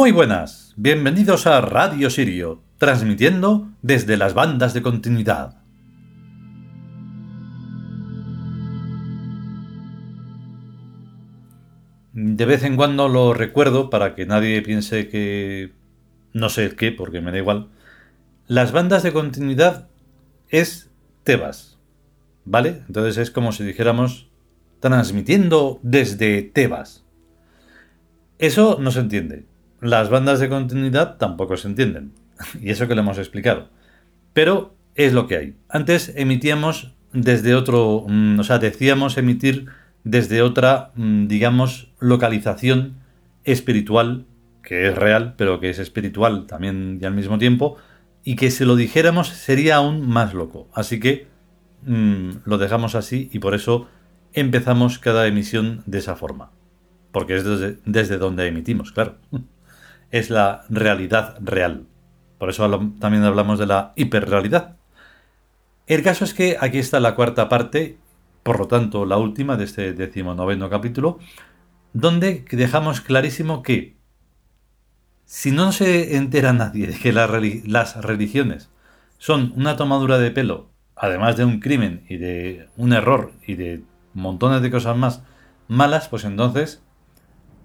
Muy buenas, bienvenidos a Radio Sirio, transmitiendo desde las bandas de continuidad. De vez en cuando lo recuerdo para que nadie piense que... no sé qué, porque me da igual. Las bandas de continuidad es Tebas, ¿vale? Entonces es como si dijéramos transmitiendo desde Tebas. Eso no se entiende. Las bandas de continuidad tampoco se entienden. Y eso que lo hemos explicado. Pero es lo que hay. Antes emitíamos desde otro, mm, o sea, decíamos emitir desde otra, mm, digamos, localización espiritual, que es real, pero que es espiritual también y al mismo tiempo, y que si lo dijéramos sería aún más loco. Así que mm, lo dejamos así y por eso empezamos cada emisión de esa forma. Porque es desde, donde emitimos, claro. Es la realidad real. Por eso también hablamos de la hiperrealidad. El caso es que aquí está la cuarta parte, por lo tanto la última de este decimonoveno capítulo, donde dejamos clarísimo que si no se entera nadie de que las religiones son una tomadura de pelo, además de un crimen y de un error y de montones de cosas más malas, pues entonces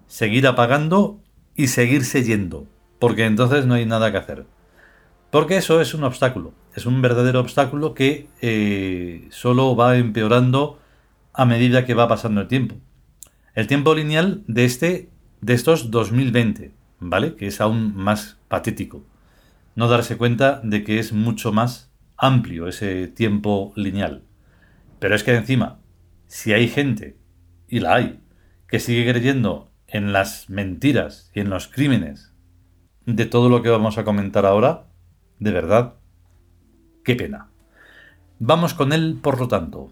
seguir apagando y seguirse yendo, porque entonces no hay nada que hacer. Porque eso es un obstáculo, es un verdadero obstáculo que eh, solo va empeorando a medida que va pasando el tiempo. El tiempo lineal de este de estos 2020, ¿vale? Que es aún más patético. No darse cuenta de que es mucho más amplio ese tiempo lineal. Pero es que encima si hay gente, y la hay, que sigue creyendo en las mentiras y en los crímenes de todo lo que vamos a comentar ahora, de verdad, qué pena. Vamos con él, por lo tanto.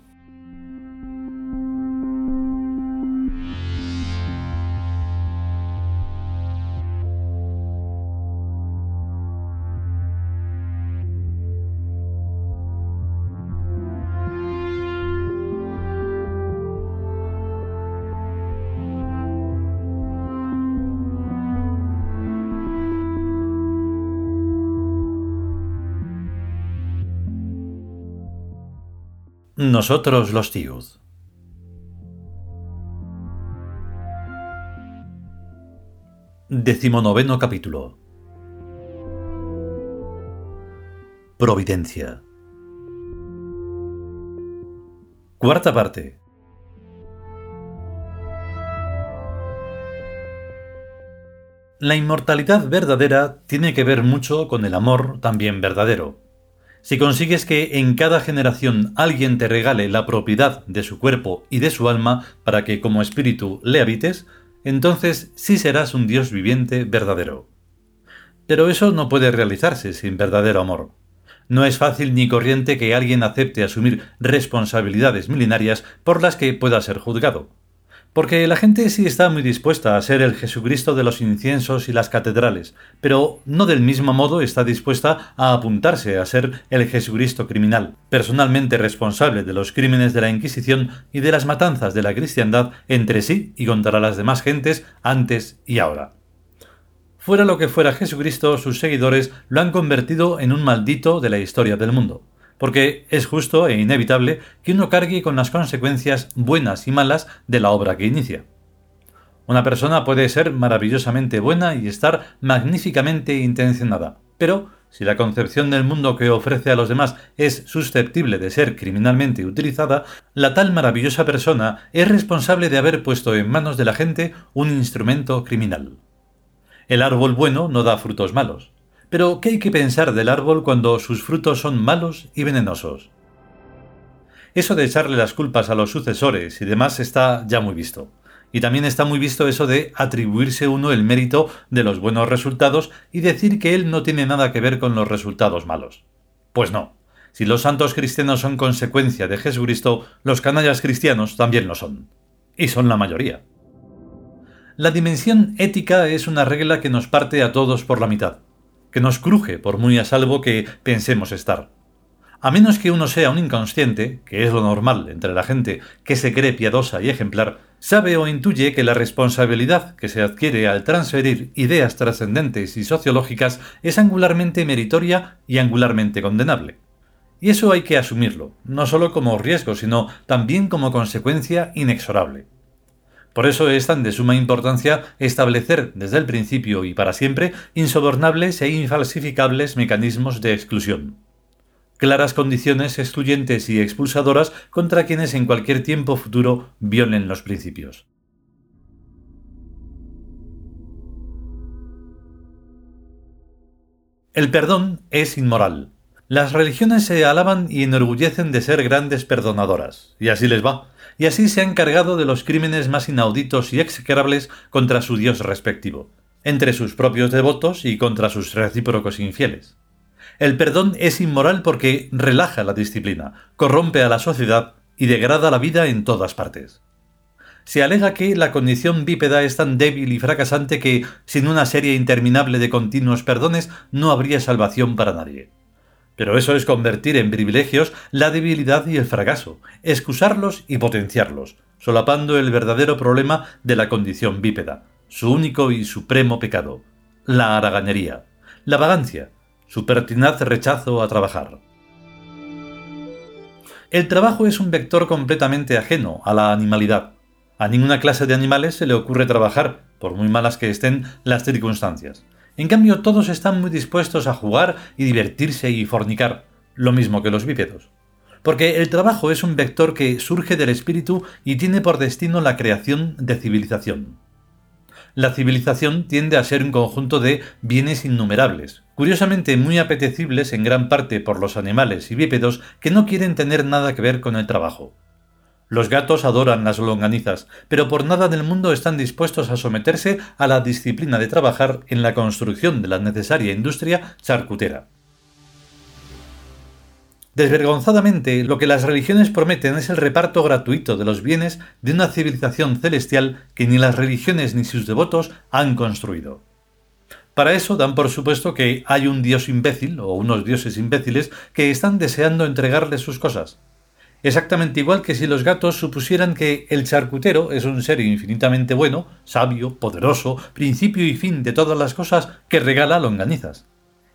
Nosotros los Tiud. Decimonoveno capítulo. Providencia. Cuarta parte. La inmortalidad verdadera tiene que ver mucho con el amor también verdadero. Si consigues que en cada generación alguien te regale la propiedad de su cuerpo y de su alma para que como espíritu le habites, entonces sí serás un Dios viviente verdadero. Pero eso no puede realizarse sin verdadero amor. No es fácil ni corriente que alguien acepte asumir responsabilidades milenarias por las que pueda ser juzgado. Porque la gente sí está muy dispuesta a ser el Jesucristo de los inciensos y las catedrales, pero no del mismo modo está dispuesta a apuntarse a ser el Jesucristo criminal, personalmente responsable de los crímenes de la Inquisición y de las matanzas de la cristiandad entre sí y contra las demás gentes antes y ahora. Fuera lo que fuera Jesucristo, sus seguidores lo han convertido en un maldito de la historia del mundo porque es justo e inevitable que uno cargue con las consecuencias buenas y malas de la obra que inicia. Una persona puede ser maravillosamente buena y estar magníficamente intencionada, pero si la concepción del mundo que ofrece a los demás es susceptible de ser criminalmente utilizada, la tal maravillosa persona es responsable de haber puesto en manos de la gente un instrumento criminal. El árbol bueno no da frutos malos. Pero, ¿qué hay que pensar del árbol cuando sus frutos son malos y venenosos? Eso de echarle las culpas a los sucesores y demás está ya muy visto. Y también está muy visto eso de atribuirse uno el mérito de los buenos resultados y decir que él no tiene nada que ver con los resultados malos. Pues no. Si los santos cristianos son consecuencia de Jesucristo, los canallas cristianos también lo son. Y son la mayoría. La dimensión ética es una regla que nos parte a todos por la mitad que nos cruje por muy a salvo que pensemos estar. A menos que uno sea un inconsciente, que es lo normal entre la gente que se cree piadosa y ejemplar, sabe o intuye que la responsabilidad que se adquiere al transferir ideas trascendentes y sociológicas es angularmente meritoria y angularmente condenable. Y eso hay que asumirlo, no solo como riesgo, sino también como consecuencia inexorable. Por eso es tan de suma importancia establecer desde el principio y para siempre insobornables e infalsificables mecanismos de exclusión claras condiciones excluyentes y expulsadoras contra quienes en cualquier tiempo futuro violen los principios. El perdón es inmoral. Las religiones se alaban y enorgullecen de ser grandes perdonadoras, y así les va, y así se han cargado de los crímenes más inauditos y execrables contra su Dios respectivo, entre sus propios devotos y contra sus recíprocos infieles. El perdón es inmoral porque relaja la disciplina, corrompe a la sociedad y degrada la vida en todas partes. Se alega que la condición bípeda es tan débil y fracasante que, sin una serie interminable de continuos perdones, no habría salvación para nadie. Pero eso es convertir en privilegios la debilidad y el fracaso, excusarlos y potenciarlos, solapando el verdadero problema de la condición bípeda, su único y supremo pecado, la haraganería, la vagancia, su pertinaz rechazo a trabajar. El trabajo es un vector completamente ajeno a la animalidad. A ninguna clase de animales se le ocurre trabajar, por muy malas que estén las circunstancias. En cambio, todos están muy dispuestos a jugar y divertirse y fornicar, lo mismo que los bípedos. Porque el trabajo es un vector que surge del espíritu y tiene por destino la creación de civilización la civilización tiende a ser un conjunto de bienes innumerables, curiosamente muy apetecibles en gran parte por los animales y bípedos que no quieren tener nada que ver con el trabajo. Los gatos adoran las longanizas, pero por nada del mundo están dispuestos a someterse a la disciplina de trabajar en la construcción de la necesaria industria charcutera. Desvergonzadamente, lo que las religiones prometen es el reparto gratuito de los bienes de una civilización celestial que ni las religiones ni sus devotos han construido. Para eso dan por supuesto que hay un dios imbécil o unos dioses imbéciles que están deseando entregarles sus cosas. Exactamente igual que si los gatos supusieran que el charcutero es un ser infinitamente bueno, sabio, poderoso, principio y fin de todas las cosas que regala longanizas.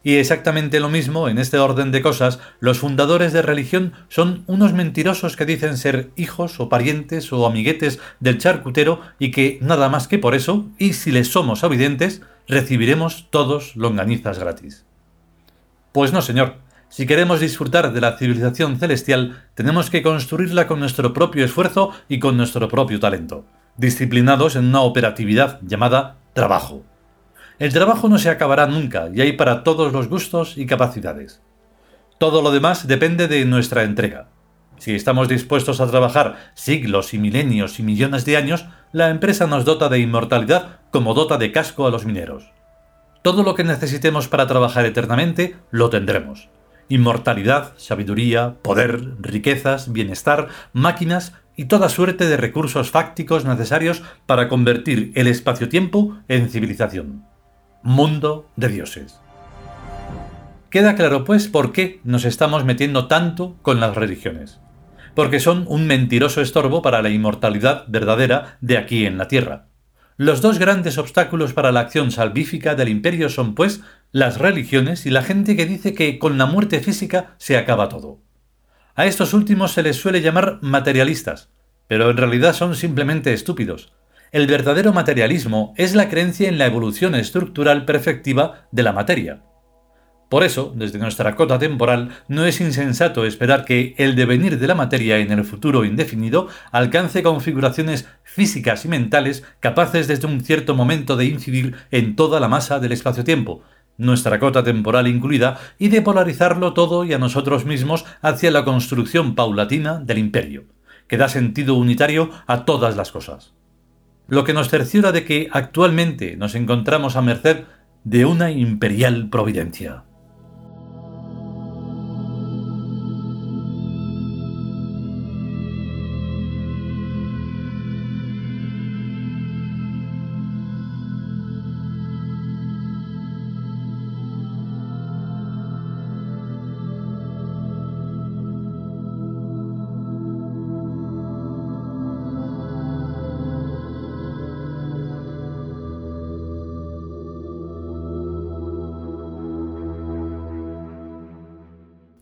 Y exactamente lo mismo, en este orden de cosas, los fundadores de religión son unos mentirosos que dicen ser hijos o parientes o amiguetes del charcutero y que nada más que por eso, y si les somos evidentes, recibiremos todos longanizas gratis. Pues no, señor. Si queremos disfrutar de la civilización celestial, tenemos que construirla con nuestro propio esfuerzo y con nuestro propio talento, disciplinados en una operatividad llamada trabajo. El trabajo no se acabará nunca y hay para todos los gustos y capacidades. Todo lo demás depende de nuestra entrega. Si estamos dispuestos a trabajar siglos y milenios y millones de años, la empresa nos dota de inmortalidad como dota de casco a los mineros. Todo lo que necesitemos para trabajar eternamente lo tendremos. Inmortalidad, sabiduría, poder, riquezas, bienestar, máquinas y toda suerte de recursos fácticos necesarios para convertir el espacio-tiempo en civilización mundo de dioses. Queda claro, pues, por qué nos estamos metiendo tanto con las religiones. Porque son un mentiroso estorbo para la inmortalidad verdadera de aquí en la Tierra. Los dos grandes obstáculos para la acción salvífica del imperio son, pues, las religiones y la gente que dice que con la muerte física se acaba todo. A estos últimos se les suele llamar materialistas, pero en realidad son simplemente estúpidos, el verdadero materialismo es la creencia en la evolución estructural perfectiva de la materia. Por eso, desde nuestra cota temporal, no es insensato esperar que el devenir de la materia en el futuro indefinido alcance configuraciones físicas y mentales capaces desde un cierto momento de incidir en toda la masa del espacio-tiempo, nuestra cota temporal incluida, y de polarizarlo todo y a nosotros mismos hacia la construcción paulatina del imperio, que da sentido unitario a todas las cosas lo que nos cerciora de que actualmente nos encontramos a merced de una imperial providencia.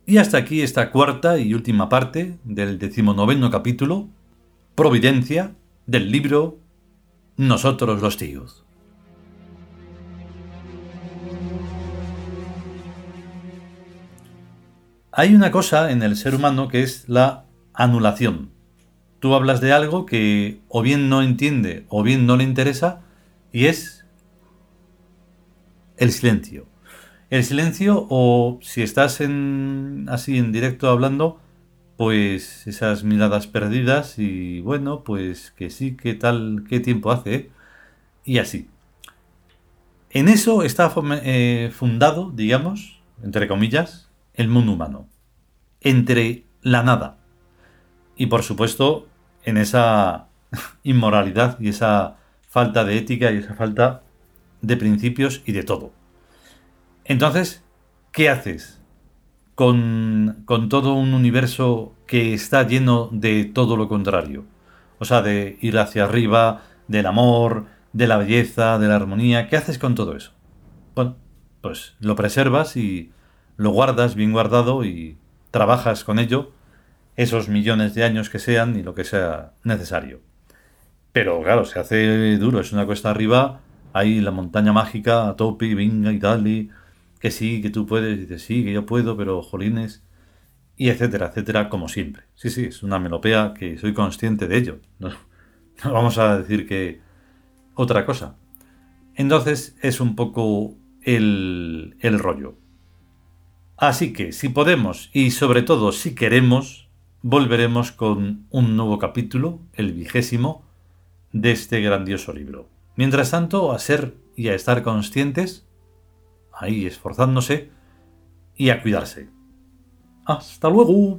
Y hasta aquí esta cuarta y última parte del decimonoveno capítulo, Providencia, del libro Nosotros los tíos. Hay una cosa en el ser humano que es la anulación. Tú hablas de algo que o bien no entiende o bien no le interesa y es el silencio. El silencio o si estás en así en directo hablando, pues esas miradas perdidas y bueno, pues que sí, qué tal, qué tiempo hace, y así. En eso está eh, fundado, digamos, entre comillas, el mundo humano. Entre la nada. Y por supuesto, en esa inmoralidad y esa falta de ética y esa falta de principios y de todo. Entonces, ¿qué haces con, con, todo un universo que está lleno de todo lo contrario? O sea, de ir hacia arriba, del amor, de la belleza, de la armonía. ¿Qué haces con todo eso? Bueno, pues lo preservas y lo guardas bien guardado y trabajas con ello esos millones de años que sean y lo que sea necesario. Pero claro, se hace duro, es una cuesta arriba, hay la montaña mágica a tope, venga y dale, que sí, que tú puedes, y dices sí, que yo puedo, pero jolines, y etcétera, etcétera, como siempre. Sí, sí, es una melopea que soy consciente de ello. No, no vamos a decir que otra cosa. Entonces es un poco el, el rollo. Así que si podemos y sobre todo si queremos, volveremos con un nuevo capítulo, el vigésimo, de este grandioso libro. Mientras tanto, a ser y a estar conscientes, ahí esforzándose, y a cuidarse. Hasta luego.